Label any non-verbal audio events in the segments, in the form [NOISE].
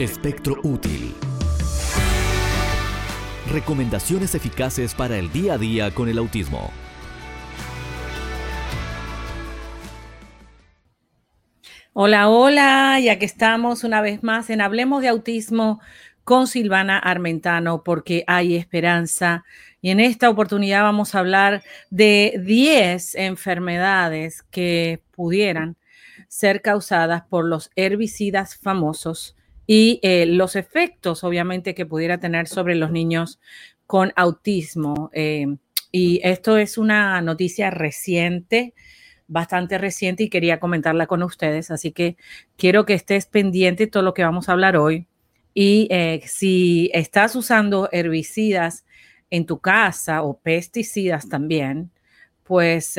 Espectro útil. Recomendaciones eficaces para el día a día con el autismo. Hola, hola, ya que estamos una vez más en Hablemos de Autismo con Silvana Armentano, porque hay esperanza. Y en esta oportunidad vamos a hablar de 10 enfermedades que pudieran ser causadas por los herbicidas famosos y eh, los efectos, obviamente, que pudiera tener sobre los niños con autismo. Eh, y esto es una noticia reciente bastante reciente y quería comentarla con ustedes, así que quiero que estés pendiente de todo lo que vamos a hablar hoy. Y eh, si estás usando herbicidas en tu casa o pesticidas también, pues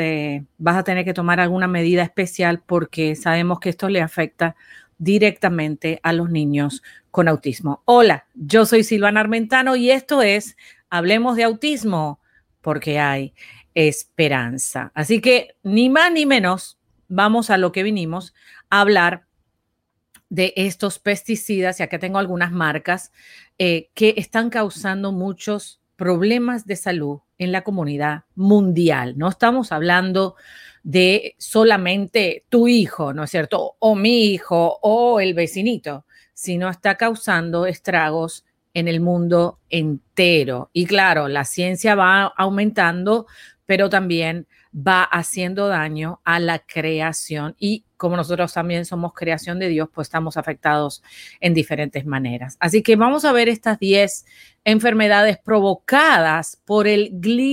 vas a tener que tomar alguna medida especial porque sabemos que esto le afecta directamente a los niños con autismo. Hola, yo soy Silvana Armentano y esto es Hablemos de Autismo porque hay esperanza. Así que ni más ni menos vamos a lo que vinimos a hablar de estos pesticidas, ya que tengo algunas marcas eh, que están causando muchos problemas de salud en la comunidad mundial. No estamos hablando de solamente tu hijo, ¿no es cierto? O mi hijo o el vecinito, sino está causando estragos en el mundo entero. Y claro, la ciencia va aumentando pero también va haciendo daño a la creación y como nosotros también somos creación de Dios, pues estamos afectados en diferentes maneras. Así que vamos a ver estas 10 enfermedades provocadas por el glifosato,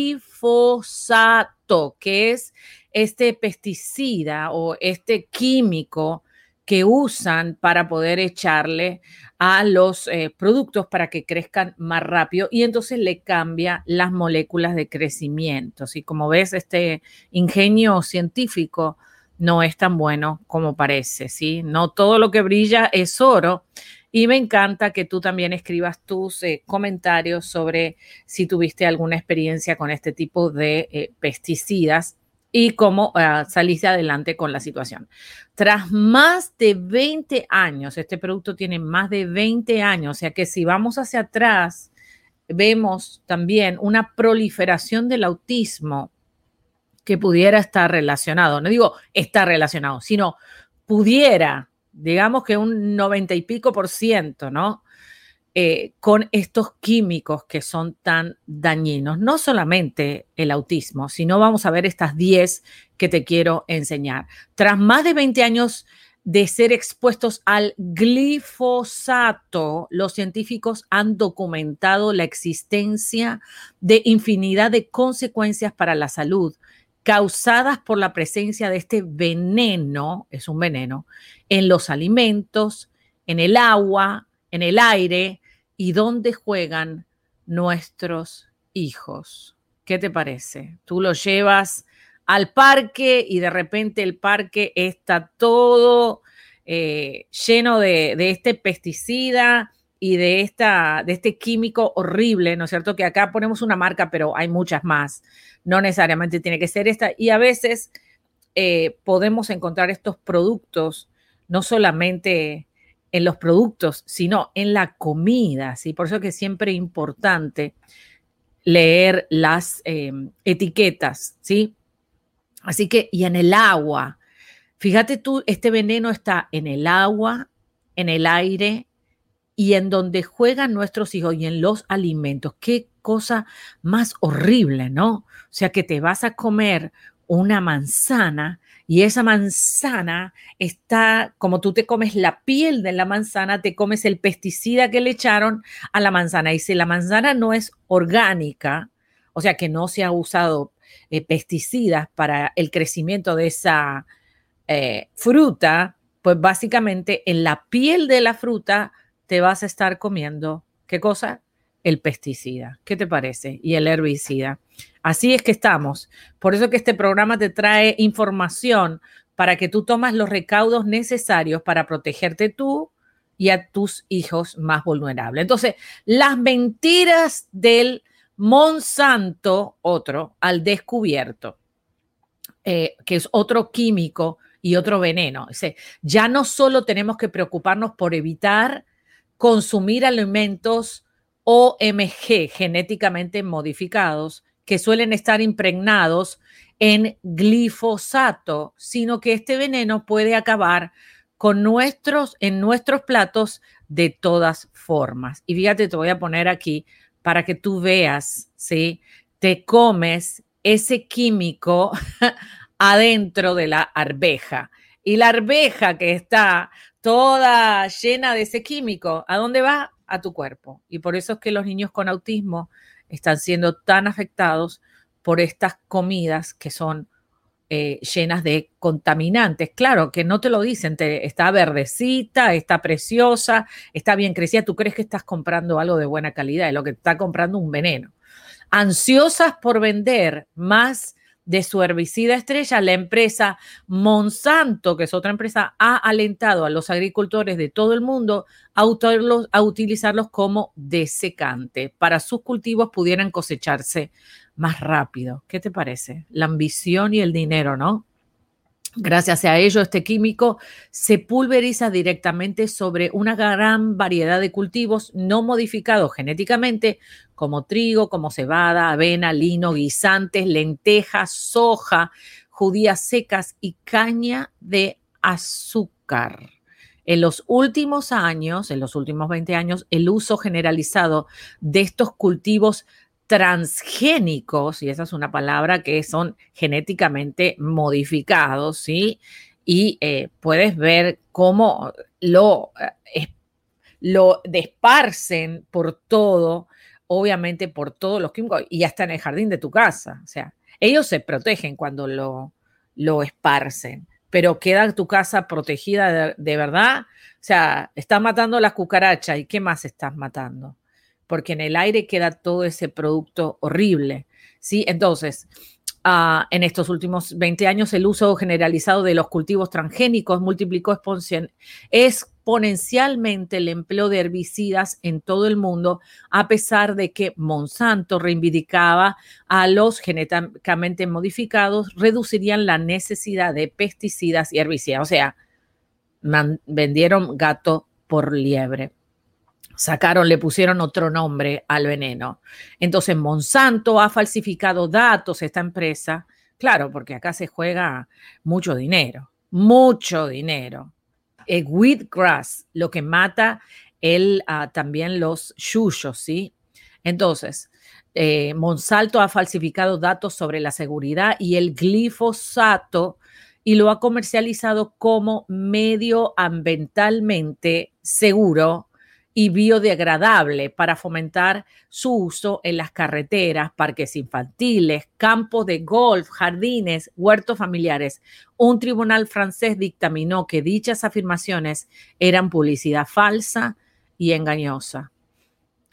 que es este pesticida o este químico que usan para poder echarle a los eh, productos para que crezcan más rápido y entonces le cambia las moléculas de crecimiento. Y como ves, este ingenio científico no es tan bueno como parece, ¿sí? No todo lo que brilla es oro. Y me encanta que tú también escribas tus eh, comentarios sobre si tuviste alguna experiencia con este tipo de eh, pesticidas y cómo uh, saliste adelante con la situación. Tras más de 20 años, este producto tiene más de 20 años, o sea que si vamos hacia atrás, vemos también una proliferación del autismo que pudiera estar relacionado, no digo está relacionado, sino pudiera, digamos que un 90 y pico por ciento, ¿no? Eh, con estos químicos que son tan dañinos. No solamente el autismo, sino vamos a ver estas 10 que te quiero enseñar. Tras más de 20 años de ser expuestos al glifosato, los científicos han documentado la existencia de infinidad de consecuencias para la salud causadas por la presencia de este veneno, es un veneno, en los alimentos, en el agua, en el aire, y dónde juegan nuestros hijos. ¿Qué te parece? Tú los llevas al parque y de repente el parque está todo eh, lleno de, este pesticida y de, esta, de este químico horrible, ¿no es cierto? Que acá ponemos una marca, pero hay muchas más. No necesariamente tiene que ser esta. Y a veces eh, podemos encontrar estos productos no solamente en los productos, sino en la comida, ¿sí? Por eso que es siempre importante leer las em, etiquetas, ¿sí? Así que, y en el agua, fíjate tú, este veneno está en el agua, en el aire y en donde juegan nuestros hijos y en los alimentos. Qué cosa más horrible, ¿no? O sea, que te vas a comer una manzana y esa manzana está, como tú te comes la piel de la manzana, te comes el pesticida que le echaron a la manzana. Y si la manzana no es orgánica, o sea que no se ha usado eh, pesticidas para el crecimiento de esa eh, fruta, pues básicamente en la piel de la fruta te vas a estar comiendo, ¿qué cosa? El pesticida. ¿Qué te parece? Y el herbicida. Así es que estamos. Por eso que este programa te trae información para que tú tomas los recaudos necesarios para protegerte tú y a tus hijos más vulnerables. Entonces, las mentiras del Monsanto, otro, al descubierto, eh, que es otro químico y otro veneno. ya no solo tenemos que preocuparnos por evitar consumir alimentos OMG, genéticamente modificados, que suelen estar impregnados en glifosato, sino que este veneno puede acabar con nuestros, en nuestros platos de todas formas. Y fíjate, te voy a poner aquí para que tú veas, ¿sí? Te comes ese químico [LAUGHS] adentro de la arveja. Y la arveja que está toda llena de ese químico, ¿a dónde va? A tu cuerpo. Y por eso es que los niños con autismo están siendo tan afectados por estas comidas que son eh, llenas de contaminantes. Claro, que no te lo dicen, te, está verdecita, está preciosa, está bien crecida, tú crees que estás comprando algo de buena calidad, es lo que está comprando un veneno. Ansiosas por vender más de su herbicida estrella, la empresa Monsanto, que es otra empresa, ha alentado a los agricultores de todo el mundo a, utilizarlos como desecante para sus cultivos pudieran cosecharse más rápido. ¿Qué te parece? La ambición y el dinero, ¿no? Gracias a ello, este químico se pulveriza directamente sobre una gran variedad de cultivos no modificados genéticamente, como trigo, como cebada, avena, lino, guisantes, lentejas, soja, judías secas y caña de azúcar. En los últimos años, en los últimos 20 años, el uso generalizado de estos cultivos transgénicos, y esa es una palabra que son genéticamente modificados, ¿sí? Y eh, puedes ver cómo lo, eh, lo desparcen por todo, obviamente por todos los químicos, y hasta en el jardín de tu casa. O sea, ellos se protegen cuando lo, lo esparcen, pero queda tu casa protegida de, de verdad. O sea, estás matando las cucarachas, ¿y qué más estás matando? Porque en el aire queda todo ese producto horrible. ¿sí? Entonces, uh, en estos últimos 20 años, el uso generalizado de los cultivos transgénicos multiplicó exponencialmente el empleo de herbicidas en todo el mundo, a pesar de que Monsanto reivindicaba a los genéticamente modificados, reducirían la necesidad de pesticidas y herbicidas. O sea, vendieron gato por liebre sacaron, le pusieron otro nombre al veneno. Entonces, Monsanto ha falsificado datos, esta empresa, claro, porque acá se juega mucho dinero, mucho dinero. El wheatgrass, lo que mata el, ah, también los yuyos, ¿sí? Entonces, eh, Monsanto ha falsificado datos sobre la seguridad y el glifosato y lo ha comercializado como medioambientalmente seguro y biodegradable para fomentar su uso en las carreteras, parques infantiles, campos de golf, jardines, huertos familiares. Un tribunal francés dictaminó que dichas afirmaciones eran publicidad falsa y engañosa.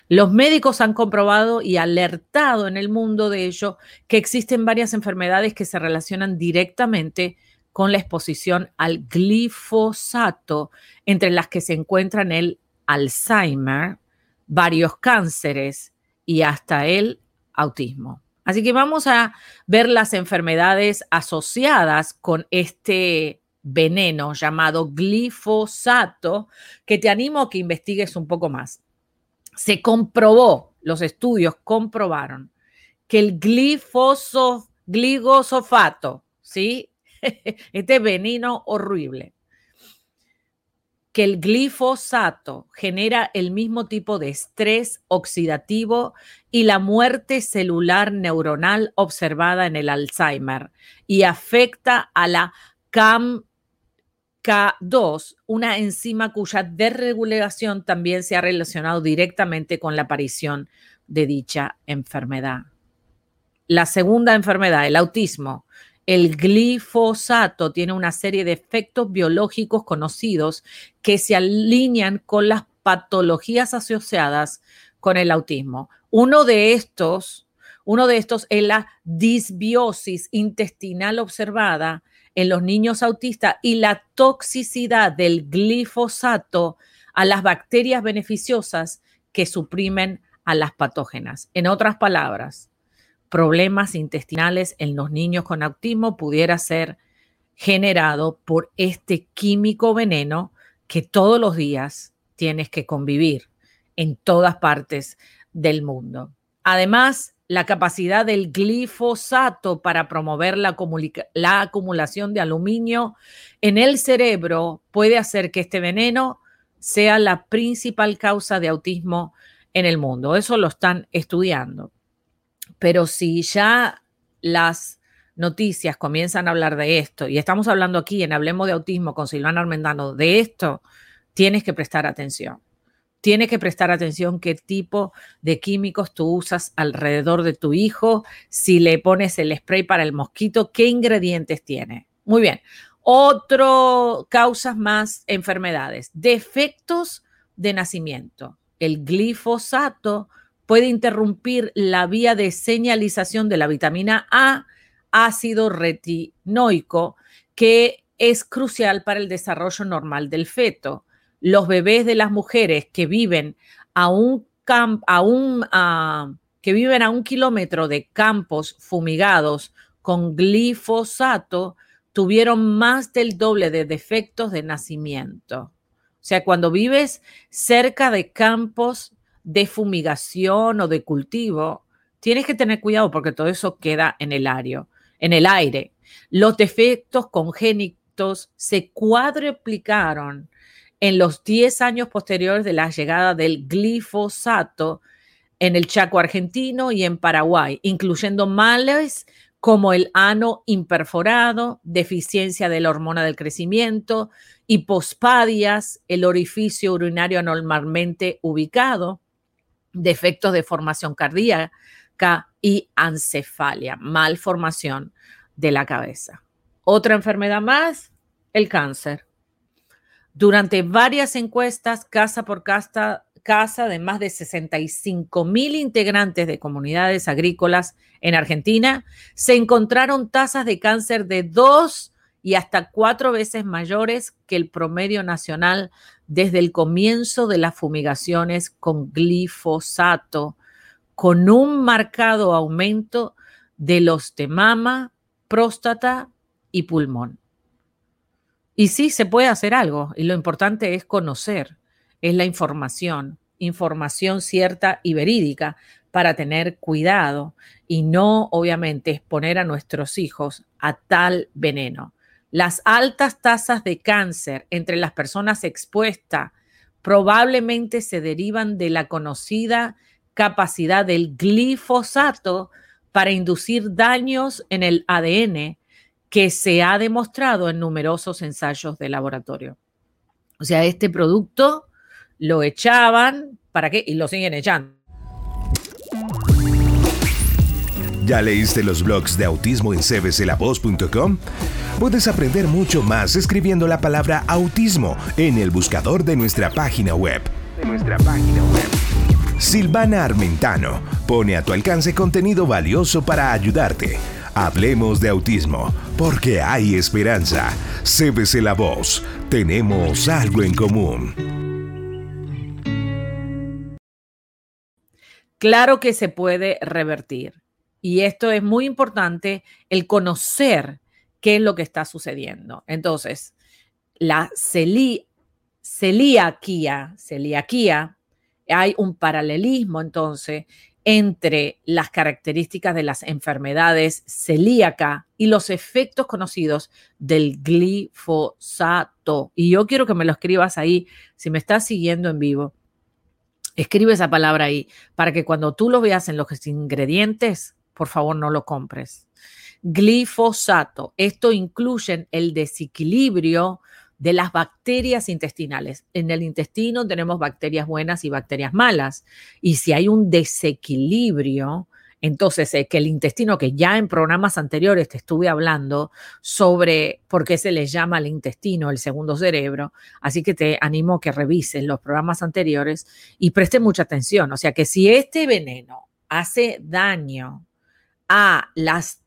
Los médicos han comprobado y alertado en el mundo de ello que existen varias enfermedades que se relacionan directamente con la exposición al glifosato, entre las que se encuentran el Alzheimer, varios cánceres y hasta el autismo. Así que vamos a ver las enfermedades asociadas con este veneno llamado glifosato, que te animo a que investigues un poco más. Se comprobó, los estudios comprobaron que el glifoso, gligosofato, ¿sí? [LAUGHS] Este veneno horrible, que el glifosato genera el mismo tipo de estrés oxidativo y la muerte celular neuronal observada en el Alzheimer y afecta a la CAM2, una enzima cuya desregulación también se ha relacionado directamente con la aparición de dicha enfermedad. La segunda enfermedad, el autismo, el glifosato tiene una serie de efectos biológicos conocidos que se alinean con las patologías asociadas con el autismo. Uno de estos, uno de estos es la disbiosis intestinal observada en los niños autistas y la toxicidad del glifosato a las bacterias beneficiosas que suprimen a las patógenas. En otras palabras, problemas intestinales en los niños con autismo pudiera ser generado por este químico veneno que todos los días tienes que convivir en todas partes del mundo. Además, la capacidad del glifosato para promover la, la, acumulación de aluminio en el cerebro puede hacer que este veneno sea la principal causa de autismo en el mundo. Eso lo están estudiando. Pero si ya las noticias comienzan a hablar de esto, y estamos hablando aquí en Hablemos de Autismo con Silvana Armendano de esto, tienes que prestar atención. Tienes que prestar atención qué tipo de químicos tú usas alrededor de tu hijo, si le pones el spray para el mosquito, qué ingredientes tiene. Muy bien. Otro causas más enfermedades, defectos de nacimiento. El glifosato puede interrumpir la vía de señalización de la vitamina A, ácido retinoico, que es crucial para el desarrollo normal del feto. Los bebés de las mujeres que viven a un, que viven a un kilómetro de campos fumigados con glifosato tuvieron más del doble de defectos de nacimiento. O sea, cuando vives cerca de campos de fumigación o de cultivo, tienes que tener cuidado porque todo eso queda en el aire. En el aire. Los defectos congénitos se cuadruplicaron en los 10 años posteriores de la llegada del glifosato en el Chaco argentino y en Paraguay, incluyendo males como el ano imperforado, deficiencia de la hormona del crecimiento, hipospadias, el orificio urinario anormalmente ubicado, defectos de formación cardíaca y ancefalia, malformación de la cabeza. Otra enfermedad más, el cáncer. Durante varias encuestas, casa por casa, casa de más de 65 mil integrantes de comunidades agrícolas en Argentina, se encontraron tasas de cáncer de dos y hasta cuatro veces mayores que el promedio nacional desde el comienzo de las fumigaciones con glifosato, con un marcado aumento de los de mama, próstata y pulmón. Y sí, se puede hacer algo, y lo importante es conocer, es la información, información cierta y verídica para tener cuidado y no, obviamente, exponer a nuestros hijos a tal veneno. Las altas tasas de cáncer entre las personas expuestas probablemente se derivan de la conocida capacidad del glifosato para inducir daños en el ADN que se ha demostrado en numerosos ensayos de laboratorio. O sea, este producto lo echaban, ¿para qué? Y lo siguen echando. ¿Ya leíste los blogs de autismo en cbclavoz.com? Puedes aprender mucho más escribiendo la palabra autismo en el buscador de nuestra página web. De nuestra página web. Silvana Armentano pone a tu alcance contenido valioso para ayudarte. Hablemos de autismo, porque hay esperanza. CBC La Voz, tenemos algo en común. Claro que se puede revertir. Y esto es muy importante, el conocer qué es lo que está sucediendo. Entonces, la celiaquía, celiaquía, hay un paralelismo entonces entre las características de las enfermedades celíaca y los efectos conocidos del glifosato. Y yo quiero que me lo escribas ahí, si me estás siguiendo en vivo, escribe esa palabra ahí para que cuando tú lo veas en los ingredientes, por favor no lo compres. Glifosato. Esto incluye el desequilibrio de las bacterias intestinales. En el intestino tenemos bacterias buenas y bacterias malas. Y si hay un desequilibrio, entonces es que el intestino, que ya en programas anteriores te estuve hablando sobre por qué se le llama el intestino el segundo cerebro, así que te animo a que revises los programas anteriores y preste mucha atención. O sea que si este veneno hace daño a las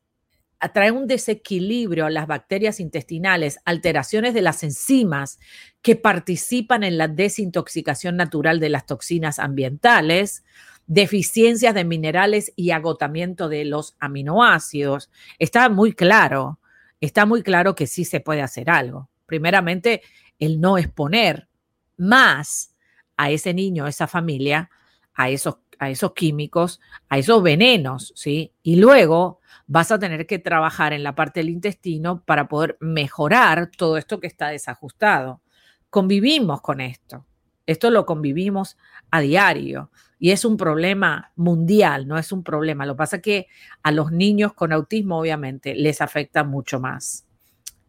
atrae un desequilibrio a las bacterias intestinales, alteraciones de las enzimas que participan en la desintoxicación natural de las toxinas ambientales, deficiencias de minerales y agotamiento de los aminoácidos. Está muy claro, está muy claro que sí se puede hacer algo. Primeramente, el no exponer más a ese niño, a esa familia, a esos, a esos químicos, a esos venenos, ¿sí? Y luego vas a tener que trabajar en la parte del intestino para poder mejorar todo esto que está desajustado. Convivimos con esto. Esto lo convivimos a diario y es un problema mundial, no es un problema. Lo que pasa es que a los niños con autismo obviamente les afecta mucho más.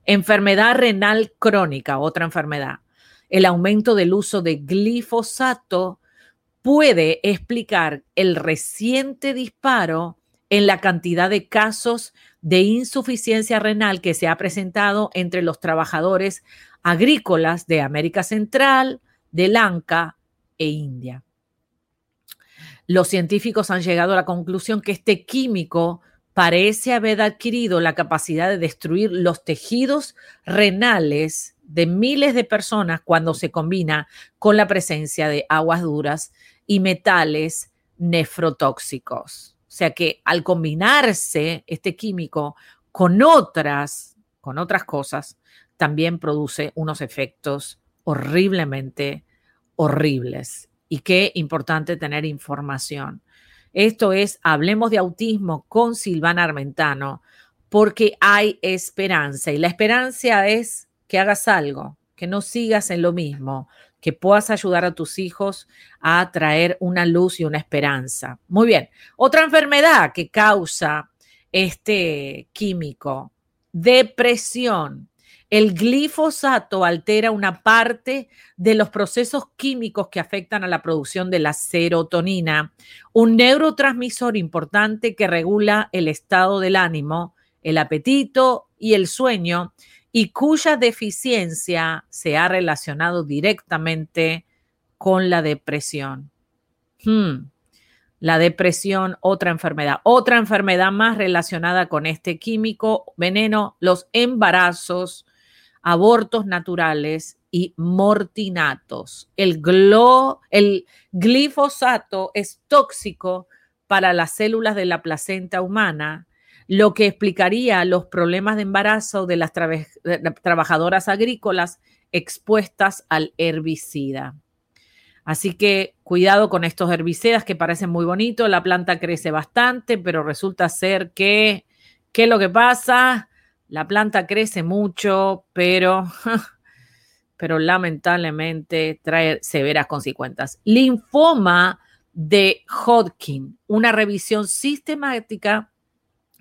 Enfermedad renal crónica, otra enfermedad. El aumento del uso de glifosato puede explicar el reciente disparo en la cantidad de casos de insuficiencia renal que se ha presentado entre los trabajadores agrícolas de América Central, de Lanka e India. Los científicos han llegado a la conclusión que este químico parece haber adquirido la capacidad de destruir los tejidos renales de miles de personas cuando se combina con la presencia de aguas duras y metales nefrotóxicos. O sea que al combinarse este químico con otras, con otras cosas, también produce unos efectos horriblemente horribles. Y qué importante tener información. Esto es Hablemos de Autismo con Silvana Armentano, porque hay esperanza. Y la esperanza es que hagas algo, que no sigas en lo mismo, que puedas ayudar a tus hijos a traer una luz y una esperanza. Muy bien. Otra enfermedad que causa este químico, depresión. El glifosato altera una parte de los procesos químicos que afectan a la producción de la serotonina, un neurotransmisor importante que regula el estado del ánimo, el apetito y el sueño, y cuya deficiencia se ha relacionado directamente con la depresión. Hmm. La depresión, otra enfermedad. Otra enfermedad más relacionada con este químico veneno, los embarazos abortos naturales y mortinatos. El, el glifosato es tóxico para las células de la placenta humana, lo que explicaría los problemas de embarazo de las trabajadoras agrícolas expuestas al herbicida. Así que cuidado con estos herbicidas que parecen muy bonitos, la planta crece bastante, pero resulta ser que, ¿qué es lo que pasa? La planta crece mucho, pero, [LAUGHS] pero lamentablemente trae severas consecuencias. Linfoma de Hodgkin, una revisión sistemática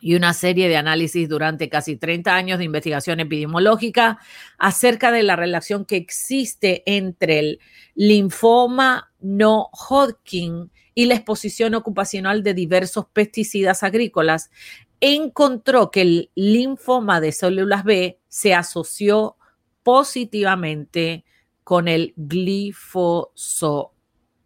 y una serie de análisis durante casi 30 años de investigación epidemiológica acerca de la relación que existe entre el linfoma no Hodgkin y la exposición ocupacional de diversos pesticidas agrícolas encontró que el linfoma de células B se asoció positivamente con el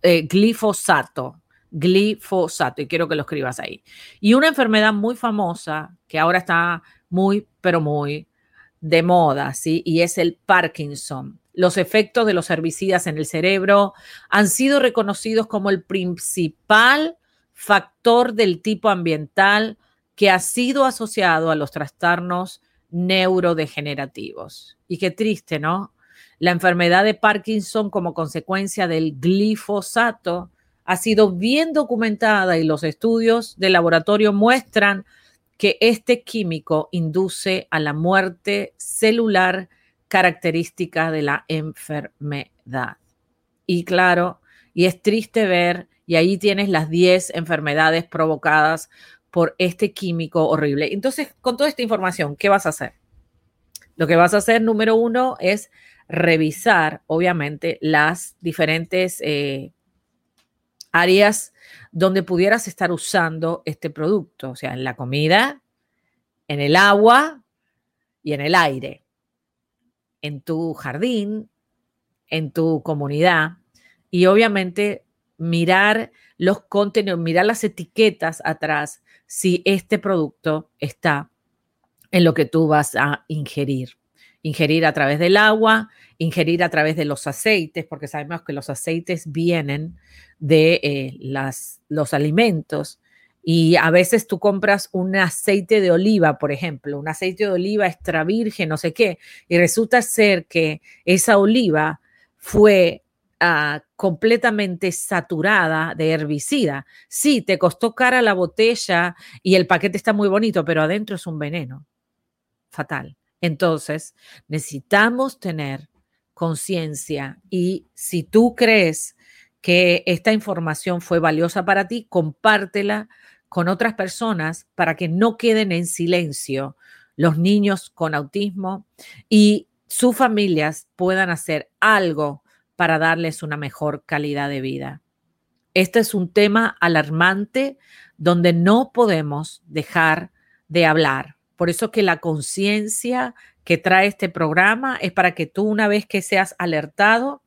eh, glifosato. Glifosato, y quiero que lo escribas ahí. Y una enfermedad muy famosa que ahora está muy, pero muy de moda, ¿sí? Y es el Parkinson. Los efectos de los herbicidas en el cerebro han sido reconocidos como el principal factor del tipo ambiental que ha sido asociado a los trastornos neurodegenerativos. Y qué triste, ¿no? La enfermedad de Parkinson como consecuencia del glifosato ha sido bien documentada y los estudios de laboratorio muestran que este químico induce a la muerte celular característica de la enfermedad. Y claro, y es triste ver, y ahí tienes las 10 enfermedades provocadas por este químico horrible. Entonces, con toda esta información, ¿qué vas a hacer? Lo que vas a hacer, número uno, es revisar, obviamente, las diferentes eh, áreas donde pudieras estar usando este producto, o sea, en la comida, en el agua y en el aire, en tu jardín, en tu comunidad y obviamente mirar los contenidos, mirar las etiquetas atrás si este producto está en lo que tú vas a ingerir. Ingerir a través del agua, ingerir a través de los aceites, porque sabemos que los aceites vienen de eh, las, los alimentos. Y a veces tú compras un aceite de oliva, por ejemplo, un aceite de oliva extra virgen, no sé qué, y resulta ser que esa oliva fue ah, completamente saturada de herbicida. Sí, te costó cara la botella y el paquete está muy bonito, pero adentro es un veneno fatal. Entonces, necesitamos tener conciencia y si tú crees que esta información fue valiosa para ti, compártela con otras personas para que no queden en silencio los niños con autismo y sus familias puedan hacer algo para darles una mejor calidad de vida. Este es un tema alarmante donde no podemos dejar de hablar. Por eso que la conciencia que trae este programa es para que tú una vez que seas alertado,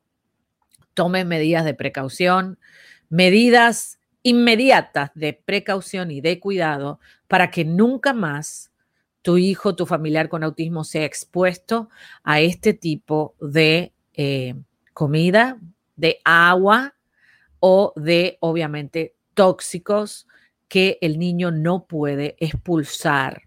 tomes medidas de precaución, medidas inmediatas de precaución y de cuidado para que nunca más tu hijo, tu familiar con autismo sea expuesto a este tipo de eh, comida, de agua o de, obviamente, tóxicos que el niño no puede expulsar.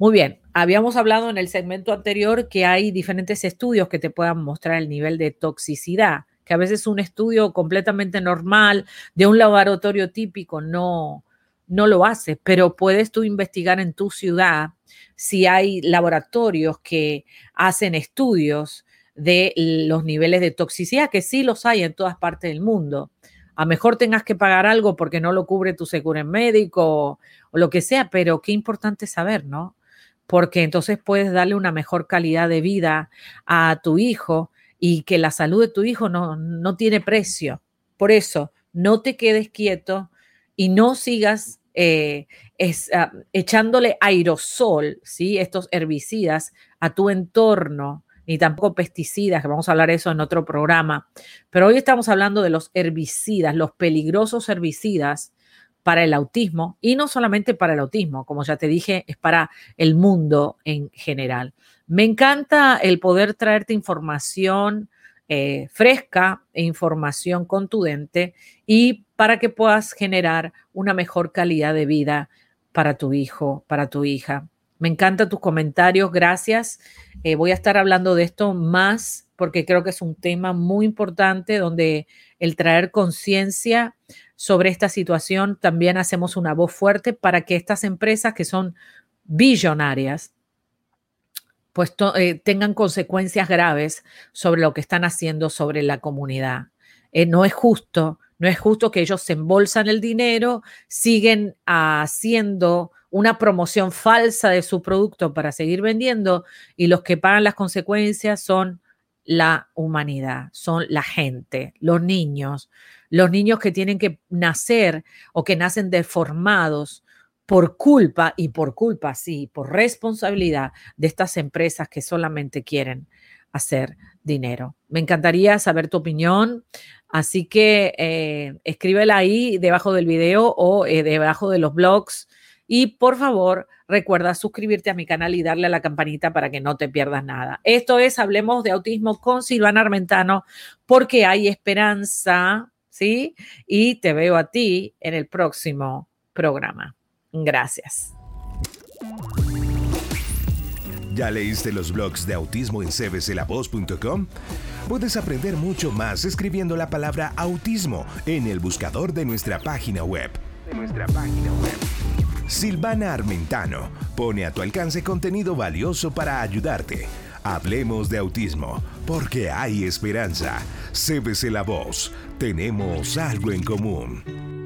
Muy bien, habíamos hablado en el segmento anterior que hay diferentes estudios que te puedan mostrar el nivel de toxicidad, que a veces un estudio completamente normal de un laboratorio típico no, no lo hace, pero puedes tú investigar en tu ciudad si hay laboratorios que hacen estudios de los niveles de toxicidad, que sí los hay en todas partes del mundo. A mejor tengas que pagar algo porque no lo cubre tu seguro médico o, lo que sea, pero qué importante saber, ¿no? Porque entonces puedes darle una mejor calidad de vida a tu hijo y que la salud de tu hijo no, no tiene precio. Por eso, no te quedes quieto y no sigas eh, ah, echándole aerosol, ¿sí? estos herbicidas a tu entorno, ni tampoco pesticidas, que vamos a hablar de eso en otro programa. Pero hoy estamos hablando de los herbicidas, los peligrosos herbicidas para el autismo y no solamente para el autismo, como ya te dije, es para el mundo en general. Me encanta el poder traerte información eh, fresca e información contundente y para que puedas generar una mejor calidad de vida para tu hijo, para tu hija. Me encantan tus comentarios, gracias. Eh, voy a estar hablando de esto más porque creo que es un tema muy importante donde el traer conciencia sobre esta situación también hacemos una voz fuerte para que estas empresas que son billonarias pues eh, tengan consecuencias graves sobre lo que están haciendo sobre la comunidad. Eh, no es justo, no es justo que ellos se embolsan el dinero, siguen haciendo una promoción falsa de su producto para seguir vendiendo y los que pagan las consecuencias son la humanidad, son la gente, los niños, los niños que tienen que nacer o que nacen deformados por culpa y por culpa, sí, por responsabilidad de estas empresas que solamente quieren hacer dinero. Me encantaría saber tu opinión, así que eh, escríbela ahí debajo del video o eh, debajo de los blogs y por favor recuerda suscribirte a mi canal y darle a la campanita para que no te pierdas nada. Esto es Hablemos de Autismo con Silvana Armentano porque hay esperanza, ¿sí? Y te veo a ti en el próximo programa. Gracias. ¿Ya leíste los blogs de autismo en cbclavoz.com? Puedes aprender mucho más escribiendo la palabra autismo en el buscador de nuestra página web. De nuestra página web. Silvana Armentano pone a tu alcance contenido valioso para ayudarte. Hablemos de autismo, porque hay esperanza. CBC La Voz, tenemos algo en común.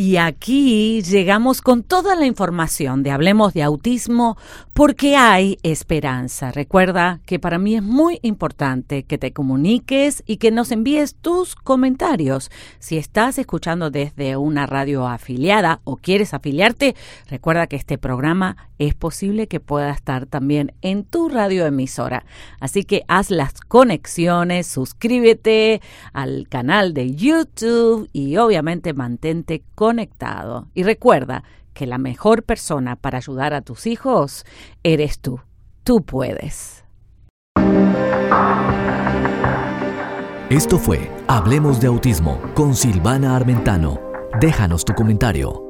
Y aquí llegamos con toda la información de Hablemos de Autismo porque hay esperanza. Recuerda que para mí es muy importante que te comuniques y que nos envíes tus comentarios. Si estás escuchando desde una radio afiliada o quieres afiliarte, recuerda que este programa es posible que pueda estar también en tu radioemisora. Así que haz las conexiones, suscríbete al canal de YouTube y obviamente mantente conectado. Y recuerda que la mejor persona para ayudar a tus hijos eres tú. Tú puedes. Esto fue Hablemos de Autismo con Silvana Armentano. Déjanos tu comentario